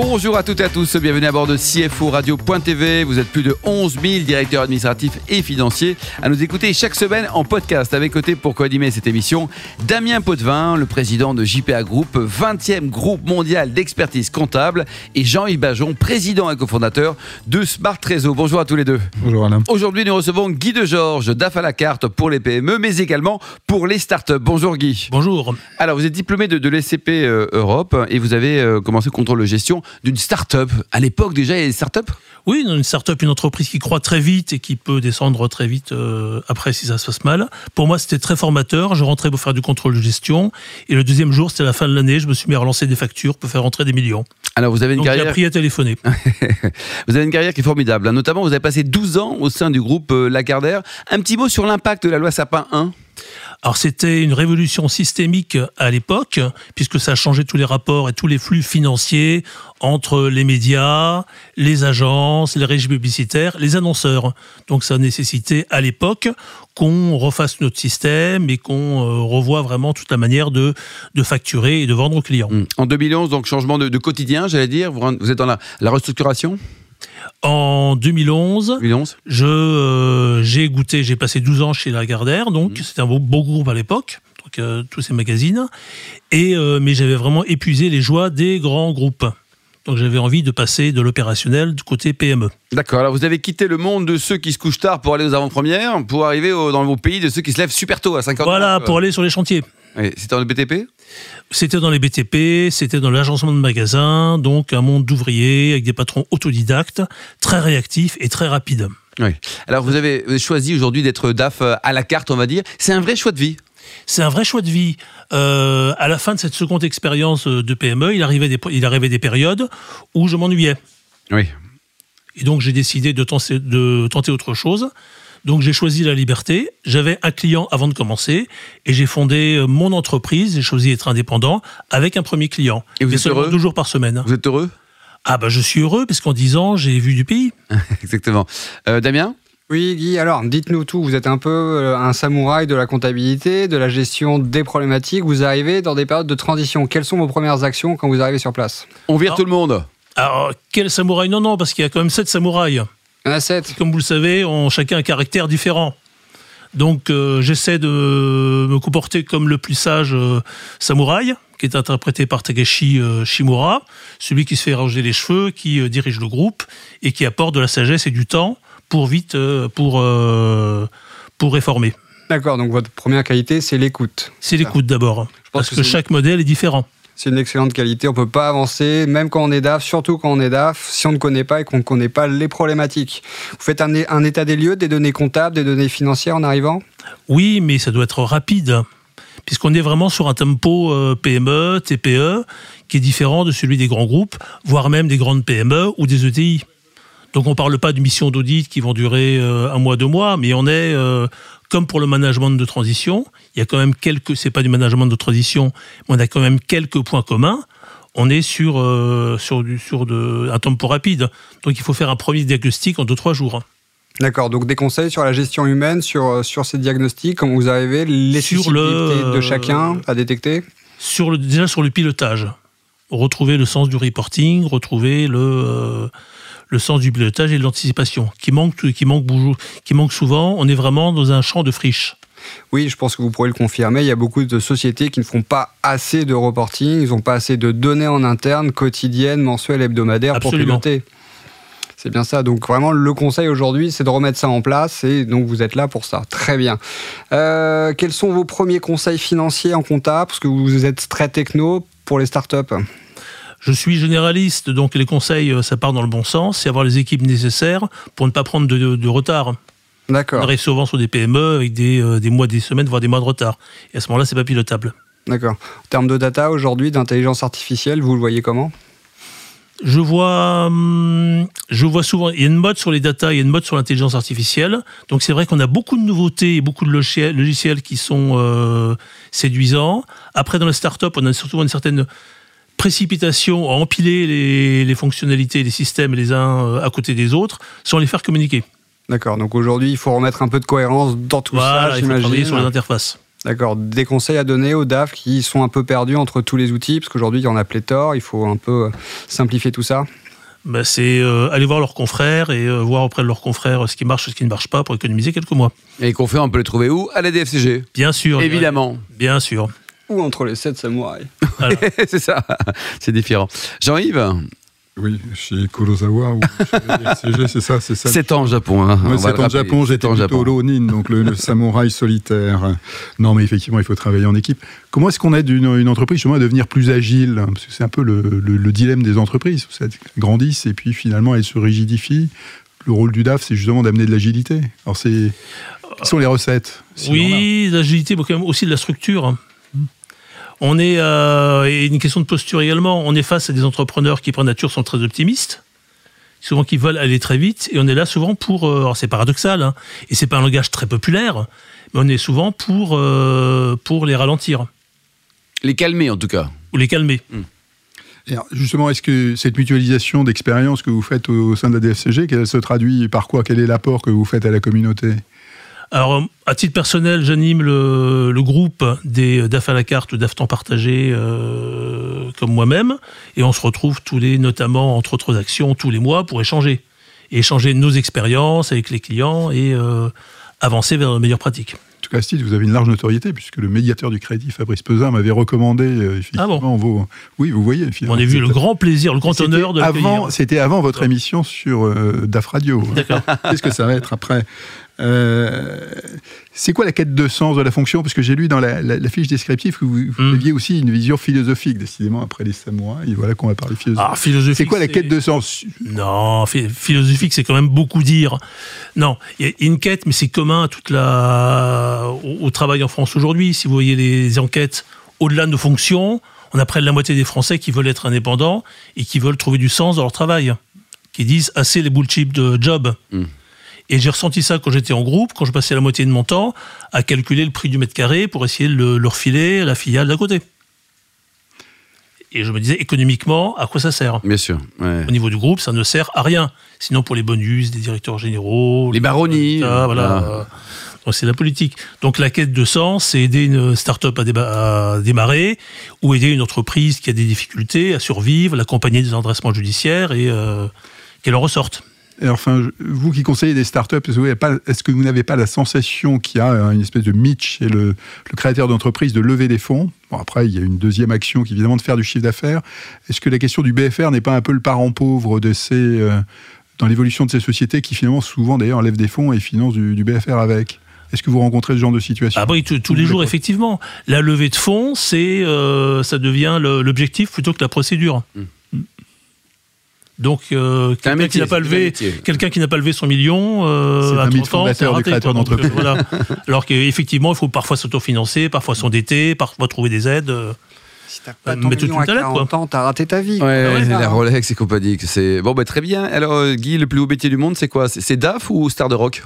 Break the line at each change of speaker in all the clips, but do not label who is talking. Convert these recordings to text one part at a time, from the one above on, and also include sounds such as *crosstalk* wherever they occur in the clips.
Bonjour à toutes et à tous, bienvenue à bord de CFO Radio.tv. Vous êtes plus de 11 000 directeurs administratifs et financiers à nous écouter chaque semaine en podcast. Avec côté pour co-animer cette émission, Damien Potvin, le président de JPA Group, 20e groupe mondial d'expertise comptable, et Jean-Yves Bajon, président et cofondateur de Smart Réseau. Bonjour à tous les deux.
Bonjour Alain.
Aujourd'hui, nous recevons Guy de Georges, DAF à la carte pour les PME, mais également pour les startups. Bonjour Guy.
Bonjour.
Alors, vous êtes diplômé de, de l'SCP euh, Europe et vous avez euh, commencé le contrôle de gestion d'une start-up. À l'époque, déjà, il y a des start-up?
Oui, une start-up, une entreprise qui croît très vite et qui peut descendre très vite euh, après si ça se passe mal. Pour moi, c'était très formateur. Je rentrais pour faire du contrôle de gestion. Et le deuxième jour, c'était la fin de l'année. Je me suis mis à relancer des factures pour faire rentrer des millions.
Alors, vous avez une
Donc, j'ai
carrière.
appris à téléphoner. *laughs*
vous avez une carrière qui est formidable. hein. Notamment, vous avez passé 12 ans au sein du groupe euh, Lagardère. Un petit mot sur l'impact de la loi Sapin 1
Alors c'était une révolution systémique à l'époque, puisque ça changé tous les rapports et tous les flux financiers entre les médias, les agences, les régies publicitaires, les annonceurs. Donc ça a nécessité à l'époque qu'on refasse notre système et qu'on euh, revoie vraiment toute la manière de, de facturer et de vendre aux clients.
En 2011, donc changement de, quotidien, j'allais dire. Vous, vous êtes dans la, la restructuration?
En 2011,
2011
je euh, j'ai goûté, j'ai passé 12 ans chez Lagardère, donc c'était un beau, beau groupe à l'époque, donc euh, tous ces magazines, et euh, mais j'avais vraiment épuisé les joies des grands groupes. Donc j'avais envie de passer de l'opérationnel du côté PME.
D'accord. Alors, vous avez quitté le monde de ceux qui se couchent tard pour aller aux avant-premières, pour arriver au- dans vos pays de ceux qui se lèvent super tôt, à 50
Voilà, pour aller sur les chantiers.
C'était dans le BTP
C'était dans les BTP, c'était dans l'agencement de magasins, donc un monde d'ouvriers avec des patrons autodidactes, très réactifs et très rapides.
Oui. Alors, vous avez choisi aujourd'hui d'être DAF euh, à la carte, on va dire. C'est un vrai choix de vie.
C'est un vrai choix de vie. Euh, à la fin de cette seconde expérience euh, de PME, il arrivait des, il arrivait des périodes où je m'ennuyais.
Oui.
Et donc j'ai décidé de tenter, de tenter autre chose. Donc j'ai choisi la liberté. J'avais un client avant de commencer et j'ai fondé euh, mon entreprise. J'ai choisi d'être indépendant avec un premier client.
Et vous êtes heureux
deux jours par semaine.
Vous êtes heureux?
Ah bah je suis heureux parce qu'en 10 ans j'ai vu du pays. *laughs*
Exactement. Euh, Damien?
Oui, Guy, alors dites-nous tout. Vous êtes un peu euh, un samouraï de la comptabilité, de la gestion des problématiques. Vous arrivez dans des périodes de transition. Quelles sont vos premières actions quand vous arrivez sur place?
On vire
Ah.
tout le monde.
Alors quel samouraï? Non non parce qu'il y a quand même sept samouraïs.
Il y en a sept.
comme vous le savez, ont chacun un caractère différent. Donc euh, j'essaie de me comporter comme le plus sage euh, samouraï, qui est interprété par Takeshi euh, Shimura, celui qui se fait ranger les cheveux, qui dirige le groupe et qui apporte de la sagesse et du temps pour vite pour pour réformer.
D'accord, donc votre première qualité, c'est l'écoute.
C'est l'écoute d'abord, parce
que
chaque modèle est différent.
C'est une excellente qualité. On peut pas avancer, même quand on est DAF, surtout quand on est DAF, si on ne connaît pas et qu'on ne connaît pas les problématiques. Vous faites un, un état des lieux, des données comptables, des données financières en arrivant?
Oui, mais ça doit être rapide, puisqu'on est vraiment sur un tempo euh, PME, TPE, qui est différent de celui des grands groupes, voire même des grandes PME ou des ETI. Donc on ne parle pas de missions d'audit qui vont durer euh, un mois, deux mois, mais on est, euh, comme pour le management de transition, il y a quand même quelques, c'est pas du management de transition, mais on a quand même quelques points communs. On est sur, euh, sur, du, sur de, un tempo rapide. Donc il faut faire un premier diagnostic en deux, trois jours.
D'accord, donc des conseils sur la gestion humaine, sur, sur ces diagnostics, comment vous arrivez, les
Sur le-
de chacun à détecter
sur le, déjà sur le pilotage, retrouver le sens du reporting, retrouver le, euh, le sens du pilotage et de l'anticipation, qui manque, qui, manque, bouge- qui manque souvent. On est vraiment dans un champ de friche.
Oui, je pense que vous pourrez le confirmer. Il y a beaucoup de sociétés qui ne font pas assez de reporting, ils n'ont pas assez de données en interne, quotidiennes, mensuelles, hebdomadaires
Absolument.
pour piloter. C'est bien ça. Donc vraiment, le conseil aujourd'hui, c'est de remettre ça en place et donc vous êtes là pour ça. Très bien. Euh, quels sont vos premiers conseils financiers en compta? Parce que vous êtes très techno pour les startups.
Je suis généraliste, donc les conseils, euh, ça part dans le bon sens, c'est avoir les équipes nécessaires pour ne pas prendre de, de- de retard. On
D'accord.
arrive souvent sur des PME avec des, euh, des mois, des semaines, voire des mois de retard. Et à ce moment-là, c'est pas pilotable.
D'accord. En termes de data aujourd'hui, d'intelligence artificielle, vous le voyez comment?
Je vois, hum, je vois souvent, il y a une mode sur les data, il y a une mode sur l'intelligence artificielle. Donc c'est vrai qu'on a beaucoup de nouveautés et beaucoup de logiciels, logiciels qui sont euh, séduisants. Après, dans les startups, on a surtout une certaine précipitation à empiler les, les fonctionnalités, les systèmes les uns euh, à côté des autres sans les faire communiquer.
D'accord, donc aujourd'hui, il faut remettre un peu de cohérence dans tout
Voilà,
ça,
il faut travailler
j'imagine.
sur les interfaces.
D'accord, des conseils à donner aux DAF qui sont un peu perdus entre tous les outils, parce qu'aujourd'hui, il y en a pléthore, il faut un peu euh, simplifier tout ça.
Ben, c'est euh, aller voir leurs confrères et euh, voir auprès de leurs confrères ce qui marche, ce qui ne marche pas pour économiser quelques mois.
Et qu'on fait, on peut les trouver où? À la DFCG.
Bien sûr.
Évidemment.
Bien sûr.
Ou entre les sept samouraïs. *laughs*
C'est ça. C'est différent. Jean-Yves,
Oui, chez Kurosawa ou chez c'est ça, c'est ça.
7 ans au Japon. Hein. Va
c'est en. Japon, j'étais plutôt. Ronin, donc le, le samouraï solitaire. Non, mais effectivement, il faut travailler en équipe. Comment est-ce qu'on aide une, une entreprise justement à devenir plus agile? Parce que c'est un peu le, le- le dilemme des entreprises. Elles grandissent et puis finalement elles se rigidifient. Le rôle du DAF, c'est justement d'amener de l'agilité. Alors, c'est. Quelles sont les recettes en
Oui, l'agilité, mais quand même aussi de la structure. On est, euh, et une question de posture également, on est face à des entrepreneurs qui, par nature, sont très optimistes, souvent qui veulent aller très vite, et on est là souvent pour, euh, alors c'est paradoxal, hein, et c'est pas un langage très populaire, mais on est souvent pour, euh, pour les ralentir,
Les calmer, en tout cas.
ou les calmer.
Et alors, justement, est-ce que cette mutualisation d'expérience que vous faites au, au sein de la DFCG, qu'elle se traduit par quoi? Quel est l'apport que vous faites à la communauté?
Alors, à titre personnel, j'anime le, le groupe des DAF à la carte ou DAF temps partagé euh, comme moi-même, et on se retrouve tous les, notamment entre autres actions, tous les mois pour échanger. Et échanger nos expériences avec les clients et euh, avancer vers de meilleures pratiques.
En tout cas, titre, vous avez une large notoriété, puisque le médiateur du crédit, Fabrice Pesin, m'avait recommandé euh, effectivement
Ah
vos. Oui, vous voyez.
On a vu le grand plaisir, le grand honneur de
avant, C'était avant votre émission sur euh, DAF Radio.
D'accord. *laughs*
Qu'est-ce que ça va être après Euh, C'est quoi la quête de sens de la fonction? Parce que j'ai lu dans la, la- la fiche descriptive que vous, vous
Hmm.
aviez aussi une vision philosophique, décidément, après les samouraïs. Et voilà qu'on va parler philosophie.
Ah, philosophique.
c'est quoi la quête de sens?
Non, phi- philosophique, c'est quand même beaucoup dire. Non, il y a une quête, mais c'est commun à toute la, au, au travail en France aujourd'hui. Si vous voyez les enquêtes au-delà de nos fonctions, on a près de la moitié des Français qui veulent être indépendants et qui veulent trouver du sens dans leur travail, qui disent assez les bullshit de job.
Mm.
Et j'ai ressenti ça quand j'étais en groupe, quand je passais la moitié de mon temps à calculer le prix du mètre carré pour essayer de le, le refiler à la filiale d'à côté. Et je me disais, économiquement, à quoi ça sert?
Bien sûr. ouais.
au niveau du groupe, ça ne sert à rien. Sinon, pour les bonus des directeurs généraux,
Les baronnies.
Ah, voilà. Euh, Donc, c'est la politique. Donc, la quête de sens, c'est aider une start-up à, déba- à démarrer ou aider une entreprise qui a des difficultés à survivre, l'accompagner des endressements judiciaires et euh, qu'elle en ressorte.
Et enfin, vous qui conseillez des startups, est-ce que vous n'avez pas, la sensation qu'il y a euh, une espèce de mythe chez le, le créateur d'entreprise de lever des fonds? Bon, après, il y a une deuxième action qui est évidemment de faire du chiffre d'affaires. Est-ce que la question du BFR n'est pas un peu le parent pauvre de ces, euh, dans l'évolution de ces sociétés qui finalement souvent d'ailleurs lèvent des fonds et financent du, du BFR avec? Est-ce que vous rencontrez ce genre de situation?
Ah oui, tous tous les jours, effectivement. La levée de fonds, c'est, euh, ça devient l'objectif plutôt que la procédure. Donc, euh, quelqu'un qui n'a pas levé, quelqu'un qui n'a pas levé son million, euh,
C'est
à
un mythe
30 ans,
fondateur
c'est
du
raté,
créateur
quoi.
D'entreprise.
euh, voilà. *laughs* Alors qu'effectivement, il faut parfois s'autofinancer, parfois s'endetter, parfois trouver des aides.
Si t'as pas ton
mais
million à
une talette,
40 ans, t'as raté ta vie.
Ouais,
quoi.
ouais,
la
Ah,
Rolex et compagnie. que C'est bon, bah, très bien. Alors, Guy, le plus haut métier du monde, c'est quoi? C'est DAF ou Star de Rock?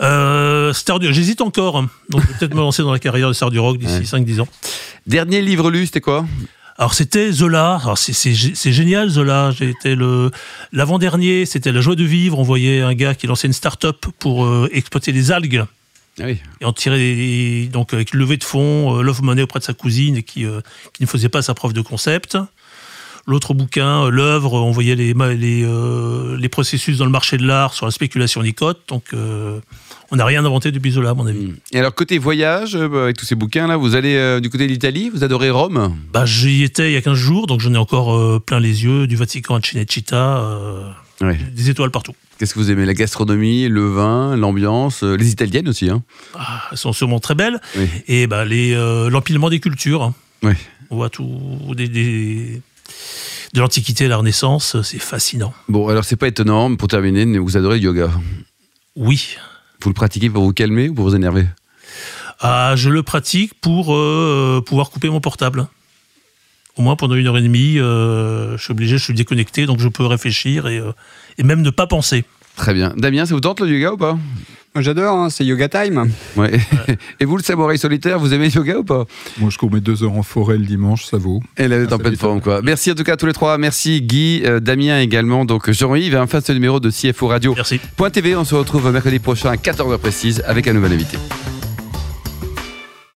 Euh, Star du- J'hésite encore. hein. Donc, je vais peut-être me lancer dans la carrière de Star du Rock d'ici
Ouais.
5-10 ans.
Dernier livre lu, c'était quoi?
Alors c'était Zola. Alors c'est- c'est gé- c'est génial Zola. Été le l'avant-dernier. C'était la joie de vivre. On voyait un gars qui lançait une start-up pour euh, exploiter les algues
Ah oui.
et en tirer donc avec une levée de fonds, euh, love money auprès de sa cousine et qui euh, qui ne faisait pas sa preuve de concept. L'autre bouquin, euh, l'œuvre, on voyait les, les, euh, les processus dans le marché de l'art sur la spéculation des cotes. Donc, euh, on n'a rien inventé depuis Zola, à mon avis.
Et alors, côté voyage, euh, avec tous ces bouquins-là, vous allez du côté de l'Italie Vous adorez Rome?
Bah, j'y étais il y a 15 jours, donc j'en ai encore plein les yeux, du Vatican à Cinecittà,
Ouais.
des étoiles partout.
Qu'est-ce que vous aimez? La gastronomie, le vin, l'ambiance, les italiennes aussi. Hein
Ah, elles sont sûrement très belles.
Oui.
Et bah, l'empilement des cultures. hein.
Oui.
On voit tout, des, des- de l'Antiquité à la Renaissance, c'est fascinant.
Bon, alors c'est pas étonnant, mais pour terminer, mais vous adorez le yoga.
Oui.
Vous le pratiquez pour vous calmer ou pour vous énerver?
Ah, je le pratique pour euh, pouvoir couper mon portable. Au moins pendant une heure et demie, euh, je suis obligé, je suis déconnecté, donc je peux réfléchir et, euh, et même ne pas penser.
Très bien. Damien, ça vous tente le yoga ou pas?
J'adore, hein, c'est yoga time.
Ouais. *laughs* Et vous, le samouraï solitaire, vous aimez le yoga ou pas?
Moi, je cours mes deux heures en forêt le dimanche, ça vaut.
Elle est en
ça
pleine
m'étonne.
forme, quoi. Merci en tout cas à tous les trois. Merci Guy, euh, Damien également. Donc Jean-Yves, un face numéro de CFO Radio.
Merci.
Point TV, on se retrouve mercredi prochain à 14h précise avec un nouvel invité.